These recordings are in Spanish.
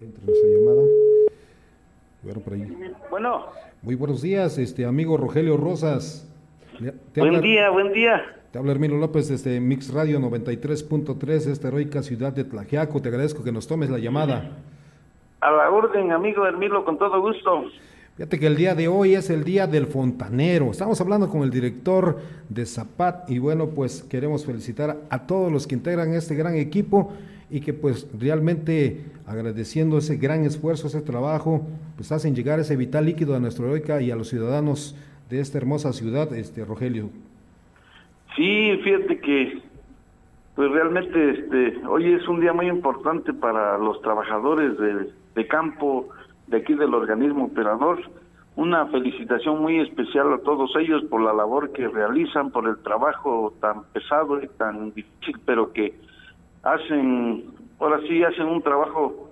Entre esa llamada. Bueno, por ahí. Bueno. Muy buenos días, este amigo Rogelio Rosas. buen día, buen día. Te habla Hermino López desde Mix Radio 93.3, esta heroica ciudad de Tlajiaco. Te agradezco que nos tomes la llamada. A la orden, amigo Hermilo, con todo gusto. Fíjate que el día de hoy es el día del fontanero. Estamos hablando con el director de Zapat y bueno, pues queremos felicitar a todos los que integran este gran equipo y que pues realmente agradeciendo ese gran esfuerzo, ese trabajo, pues hacen llegar ese vital líquido a nuestra heroica y a los ciudadanos de esta hermosa ciudad, este Rogelio. Sí, fíjate que pues realmente este hoy es un día muy importante para los trabajadores de campo, de aquí del organismo operador. Una felicitación muy especial a todos ellos por la labor que realizan, por el trabajo tan pesado y tan difícil, pero que hacen, ahora sí hacen un trabajo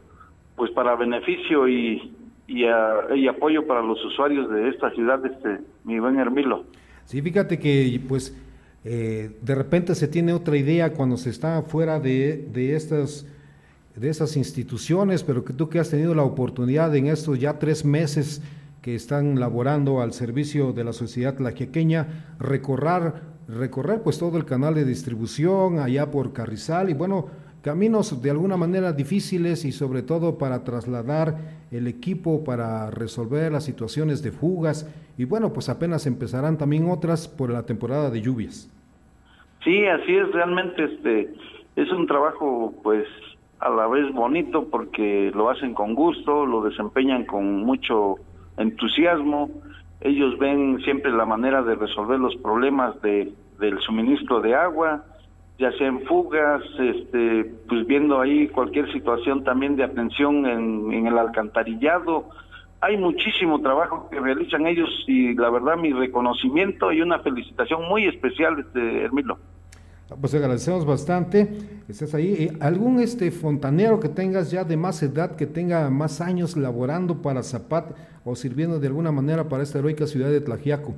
pues para beneficio y, y, apoyo para los usuarios de esta ciudad, este, mi buen Hermilo. Sí, fíjate que pues eh, de repente se tiene otra idea cuando se está fuera de, de estas de esas instituciones, pero que tú que has tenido la oportunidad en estos ya tres meses que están laborando al servicio de la sociedad laquequeña, recorrer, recorrer pues todo el canal de distribución allá por Carrizal y bueno, caminos de alguna manera difíciles y sobre todo para trasladar el equipo para resolver las situaciones de fugas y bueno, pues apenas empezarán también otras por la temporada de lluvias. Sí, así es, realmente este es un trabajo pues a la vez bonito porque lo hacen con gusto, lo desempeñan con mucho entusiasmo, ellos ven siempre la manera de resolver los problemas de, del suministro de agua, ya sea en fugas, este, pues viendo ahí cualquier situación también de atención en, en el alcantarillado. Hay muchísimo trabajo que realizan ellos y la verdad mi reconocimiento y una felicitación muy especial, este, Hermilo. Pues agradecemos bastante, estás ahí. Eh, ¿Algún este fontanero que tengas ya de más edad, que tenga más años laborando para Zapat o sirviendo de alguna manera para esta heroica ciudad de Tlajiaco?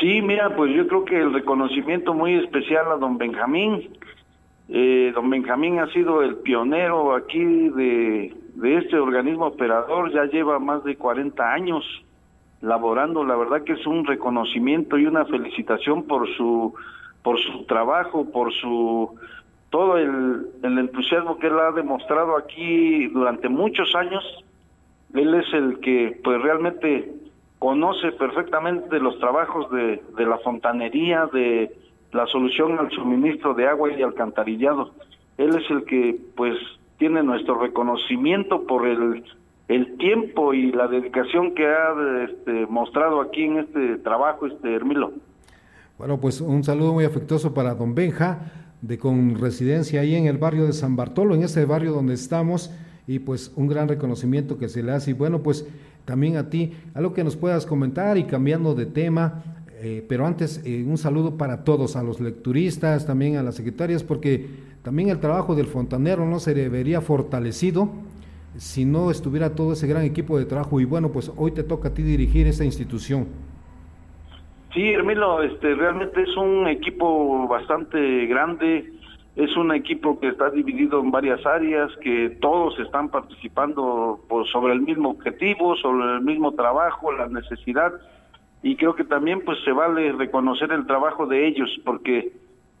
Sí, mira, pues yo creo que el reconocimiento muy especial a don Benjamín. Eh, don Benjamín ha sido el pionero aquí de, de este organismo operador, ya lleva más de 40 años laborando. La verdad que es un reconocimiento y una felicitación por su por su trabajo, por su todo el, entusiasmo que él ha demostrado aquí durante muchos años. Él es el que pues realmente conoce perfectamente los trabajos de, de la fontanería, de la solución al suministro de agua y alcantarillado. Él es el que pues tiene nuestro reconocimiento por el, el tiempo y la dedicación que ha este, mostrado aquí en este trabajo, este Hermilo. Bueno, pues un saludo muy afectuoso para don Benja, de con residencia ahí en el barrio de San Bartolo, en este barrio donde estamos, y pues un gran reconocimiento que se le hace. Y bueno, pues también a ti, algo que nos puedas comentar y cambiando de tema, eh, pero antes eh, un saludo para todos, a los lecturistas, también a las secretarias, porque también el trabajo del fontanero no se vería fortalecido si no estuviera todo ese gran equipo de trabajo. Y bueno, pues hoy te toca a ti dirigir esa institución. Sí, Hermilo, este, realmente es un equipo bastante grande, es un equipo que está dividido en varias áreas, que todos están participando por, sobre el mismo objetivo, sobre el mismo trabajo, la necesidad, y creo que también pues se vale reconocer el trabajo de ellos, porque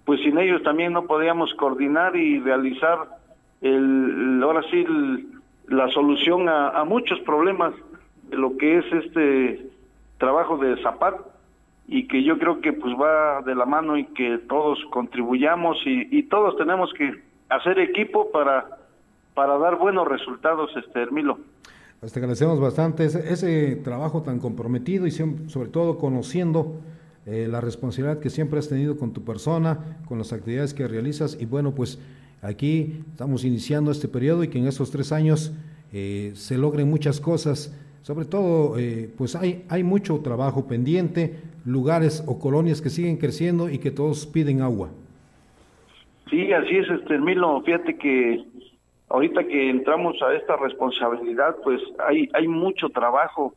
pues sin ellos también no podíamos coordinar y realizar el, ahora sí la solución a, a muchos problemas de lo que es este trabajo de Zapat y que yo creo que pues va de la mano y que todos contribuyamos y, todos tenemos que hacer equipo para para dar buenos resultados, este Hermilo. Pues te agradecemos bastante ese, trabajo tan comprometido y sobre todo conociendo eh, la responsabilidad que siempre has tenido con tu persona, con las actividades que realizas y bueno, pues aquí estamos iniciando este periodo y que en estos tres años eh, se logren muchas cosas. Sobre todo, eh, pues hay, hay mucho trabajo pendiente, lugares o colonias que siguen creciendo y que todos piden agua. Sí, así es, este Milo. Fíjate que ahorita que entramos a esta responsabilidad, pues hay, hay mucho trabajo,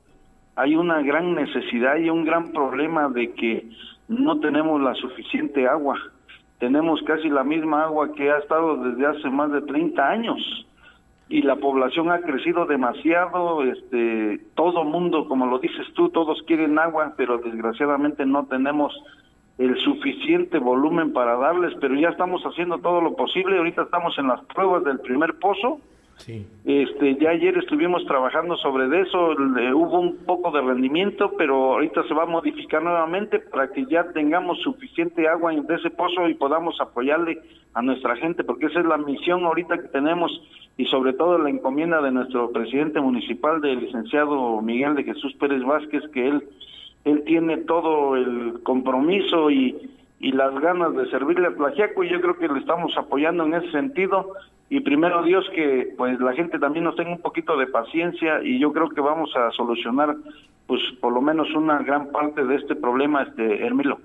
hay una gran necesidad y un gran problema de que no tenemos la suficiente agua. Tenemos casi la misma agua que ha estado desde hace más de 30 años. Y la población ha crecido demasiado, este, todo mundo, como lo dices tú, todos quieren agua, pero desgraciadamente no tenemos el suficiente volumen para darles, pero ya estamos haciendo todo lo posible, ahorita estamos en las pruebas del primer pozo, Sí. Este, ya ayer estuvimos trabajando sobre eso, hubo un poco de rendimiento, pero ahorita se va a modificar nuevamente para que ya tengamos suficiente agua en ese pozo y podamos apoyarle a nuestra gente, porque esa es la misión ahorita que tenemos y sobre todo la encomienda de nuestro presidente municipal, del licenciado Miguel de Jesús Pérez Vázquez, que él, él tiene todo el compromiso y, y las ganas de servirle a Tlajiaco y yo creo que le estamos apoyando en ese sentido y primero Dios que pues la gente también nos tenga un poquito de paciencia y yo creo que vamos a solucionar pues por lo menos una gran parte de este problema este Hermilo.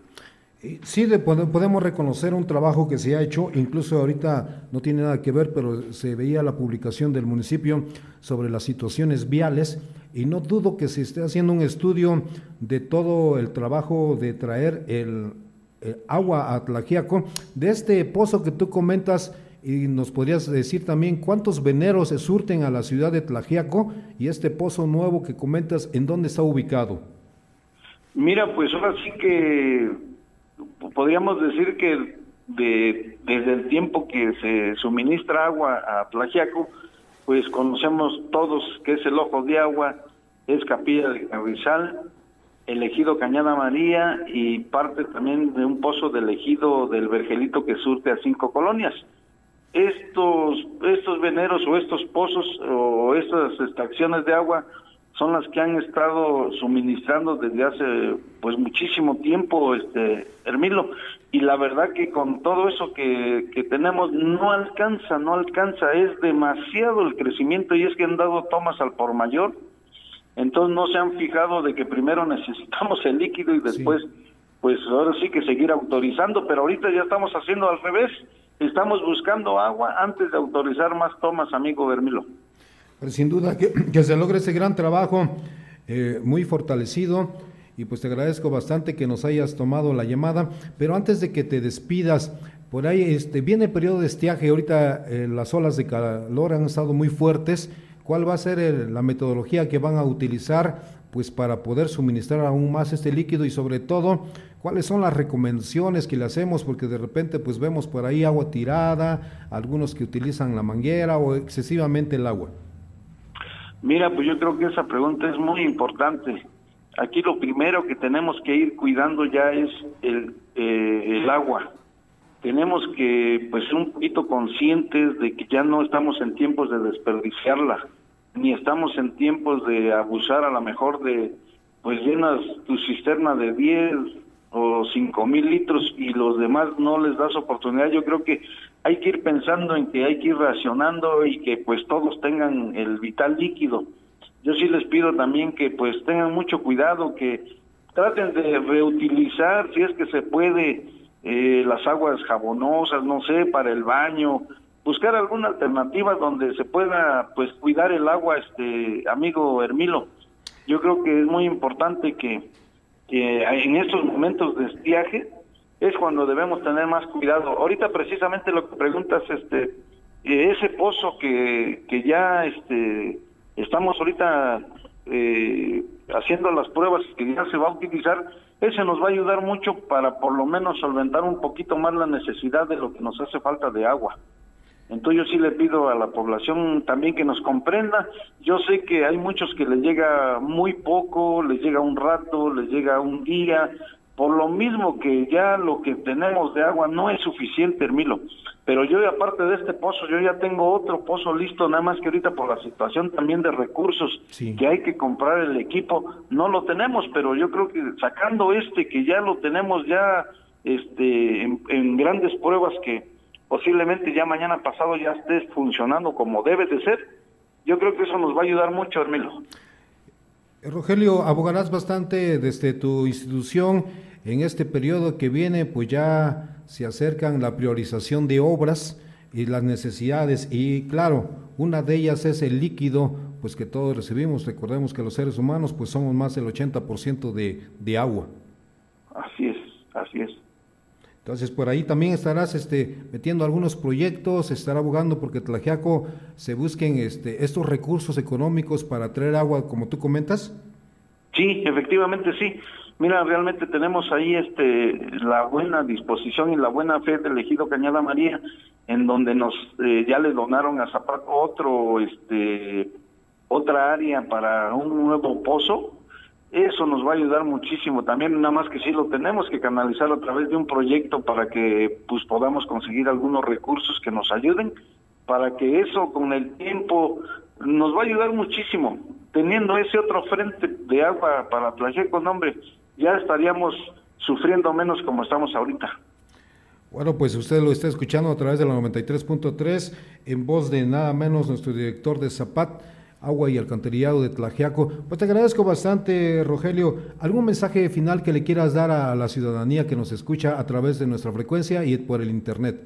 Sí, podemos reconocer un trabajo que se ha hecho, incluso ahorita no tiene nada que ver, pero se veía la publicación del municipio sobre las situaciones viales y no dudo que se esté haciendo un estudio de todo el trabajo de traer el, agua a Tlajiaco. De este pozo que tú comentas, y nos podrías decir también cuántos veneros se surten a la ciudad de Tlajiaco y este pozo nuevo que comentas, ¿en dónde está ubicado? Mira, pues ahora sí que podríamos decir que de, desde el tiempo que se suministra agua a Tlajiaco, pues conocemos todos que es el Ojo de Agua, es Capilla de Carrizal, elegido Cañada María y parte también de un pozo del ejido del Vergelito que surte a cinco colonias. Estos, estos veneros o estos pozos o estas extracciones de agua son las que han estado suministrando desde hace pues muchísimo tiempo este Y la verdad que con todo eso que, que tenemos no alcanza, no alcanza, es demasiado el crecimiento y es que han dado tomas al por mayor, entonces no se han fijado de que primero necesitamos el líquido y después pues ahora sí que seguir autorizando, pero ahorita ya estamos haciendo al revés, Estamos buscando agua antes de autorizar más tomas, amigo Bermilo. Pero sin duda que, se logre ese gran trabajo, eh, muy fortalecido, y pues te agradezco bastante que nos hayas tomado la llamada. Pero antes de que te despidas, por ahí este, viene el periodo de estiaje, ahorita eh, las olas de calor han estado muy fuertes. ¿Cuál va a ser la metodología que van a utilizar pues para poder suministrar aún más este líquido y sobre todo cuáles son las recomendaciones que le hacemos porque de repente pues vemos por ahí agua tirada, algunos que utilizan la manguera o excesivamente el agua. Mira, pues yo creo que esa pregunta es muy importante. Aquí lo primero que tenemos que ir cuidando ya es el, eh, el agua. Tenemos que pues un poquito conscientes de que ya no estamos en tiempos de desperdiciarla ni estamos en tiempos de abusar a lo mejor de, pues llenas tu cisterna de 10 o 5 mil litros y los demás no les das oportunidad. Yo creo que hay que ir pensando en que hay que ir racionando y que pues todos tengan el vital líquido. Yo sí les pido también que pues tengan mucho cuidado, que traten de reutilizar, si es que se puede, eh, las aguas jabonosas, no sé, para el baño, buscar alguna alternativa donde se pueda pues cuidar el agua este amigo Hermilo. Yo creo que es muy importante que, en estos momentos de estiaje es cuando debemos tener más cuidado. Ahorita precisamente lo que preguntas este eh, ese pozo que, que ya este estamos ahorita eh, haciendo las pruebas que ya se va a utilizar ese nos va a ayudar mucho para por lo menos solventar un poquito más la necesidad de lo que nos hace falta de agua entonces yo sí le pido a la población también que nos comprenda. Yo sé que hay muchos que les llega muy poco, les llega un rato, les llega un día, por lo mismo que ya lo que tenemos de agua no es suficiente, Hermilo. Pero yo aparte de este pozo, yo ya tengo otro pozo listo, nada más que ahorita por la situación también de recursos, que hay que comprar el equipo, no lo tenemos, pero yo creo que sacando este que ya lo tenemos ya este en grandes pruebas que posiblemente ya mañana pasado ya estés funcionando como debe de ser. Yo creo que eso nos va a ayudar mucho, Hermilo. Eh, Rogelio, abogarás bastante desde tu institución en este periodo que viene, pues ya se acercan la priorización de obras y las necesidades y claro, una de ellas es el líquido, pues que todos recibimos. Recordemos que los seres humanos pues somos más del 80% de, de agua. Así es, así es. Entonces, por ahí también estarás este, metiendo algunos proyectos, estar abogando porque Tlajiaco se busquen este, estos recursos económicos para traer agua, como tú comentas. Sí, efectivamente sí. Mira, realmente tenemos ahí este la buena disposición y la buena fe del ejido Cañada María, en donde nos eh, ya le donaron a Zapato otro este otra área para un nuevo pozo eso nos va a ayudar muchísimo también, nada más que sí lo tenemos que canalizar a través de un proyecto para que pues podamos conseguir algunos recursos que nos ayuden, para que eso con el tiempo nos va a ayudar muchísimo. Teniendo ese otro frente de agua para con hombre, ya estaríamos sufriendo menos como estamos ahorita. Bueno, pues usted lo está escuchando a través de la 93.3 en voz de nada menos nuestro director de Zapat, agua y alcantarillado de Tlajiaco. Pues te agradezco bastante, Rogelio. ¿Algún mensaje final que le quieras dar a la ciudadanía que nos escucha a través de nuestra frecuencia y por el internet?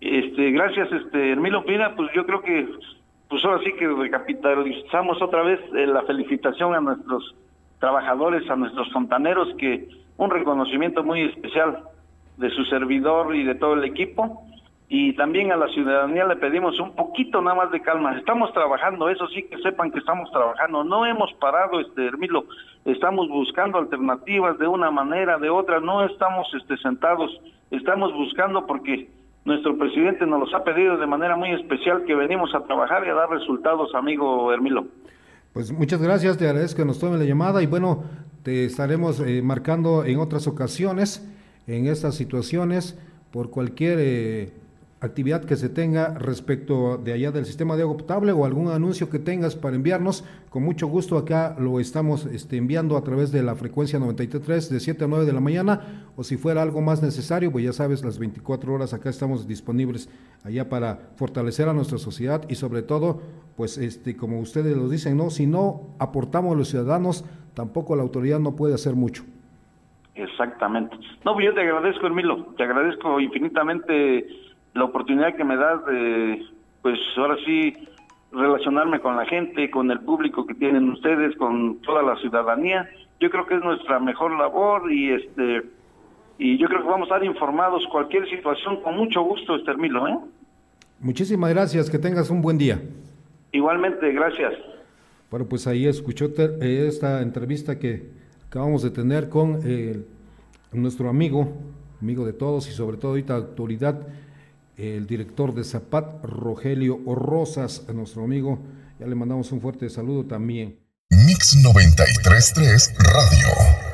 Este, gracias, este, Hermilo Pina, pues yo creo que pues ahora sí que recapitalizamos otra vez eh, la felicitación a nuestros trabajadores, a nuestros fontaneros, que un reconocimiento muy especial de su servidor y de todo el equipo y también a la ciudadanía le pedimos un poquito nada más de calma. Estamos trabajando, eso sí que sepan que estamos trabajando. No hemos parado, este Hermilo, estamos buscando alternativas de una manera, de otra. No estamos este, sentados, estamos buscando porque nuestro presidente nos los ha pedido de manera muy especial que venimos a trabajar y a dar resultados, amigo Hermilo. Pues muchas gracias, te agradezco que nos tome la llamada y bueno, te estaremos eh, marcando en otras ocasiones en estas situaciones por cualquier eh, actividad que se tenga respecto de allá del sistema de agua potable o algún anuncio que tengas para enviarnos, con mucho gusto acá lo estamos este, enviando a través de la frecuencia 93 de 7 a 9 de la mañana o si fuera algo más necesario, pues ya sabes, las 24 horas acá estamos disponibles allá para fortalecer a nuestra sociedad y sobre todo, pues este como ustedes lo dicen, no, si no aportamos a los ciudadanos, tampoco la autoridad no puede hacer mucho. Exactamente. No, pues yo te agradezco, Hermilo, te agradezco infinitamente la oportunidad que me das de, pues ahora sí, relacionarme con la gente, con el público que tienen ustedes, con toda la ciudadanía. Yo creo que es nuestra mejor labor y este y yo creo que vamos a estar informados cualquier situación con mucho gusto, Estermilo, ¿eh? Muchísimas gracias, que tengas un buen día. Igualmente, gracias. Bueno, pues ahí escuchó eh, esta entrevista que acabamos de tener con eh, nuestro amigo, amigo de todos y sobre todo ahorita autoridad el director de Zapat, Rogelio Rosas, a nuestro amigo. Ya le mandamos un fuerte saludo también. Mix 933 Radio.